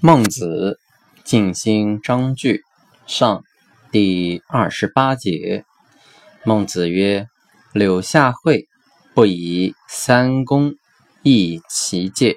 孟子《静心章句》上第二十八节，孟子曰：“柳下惠，不以三公，亦其戒。”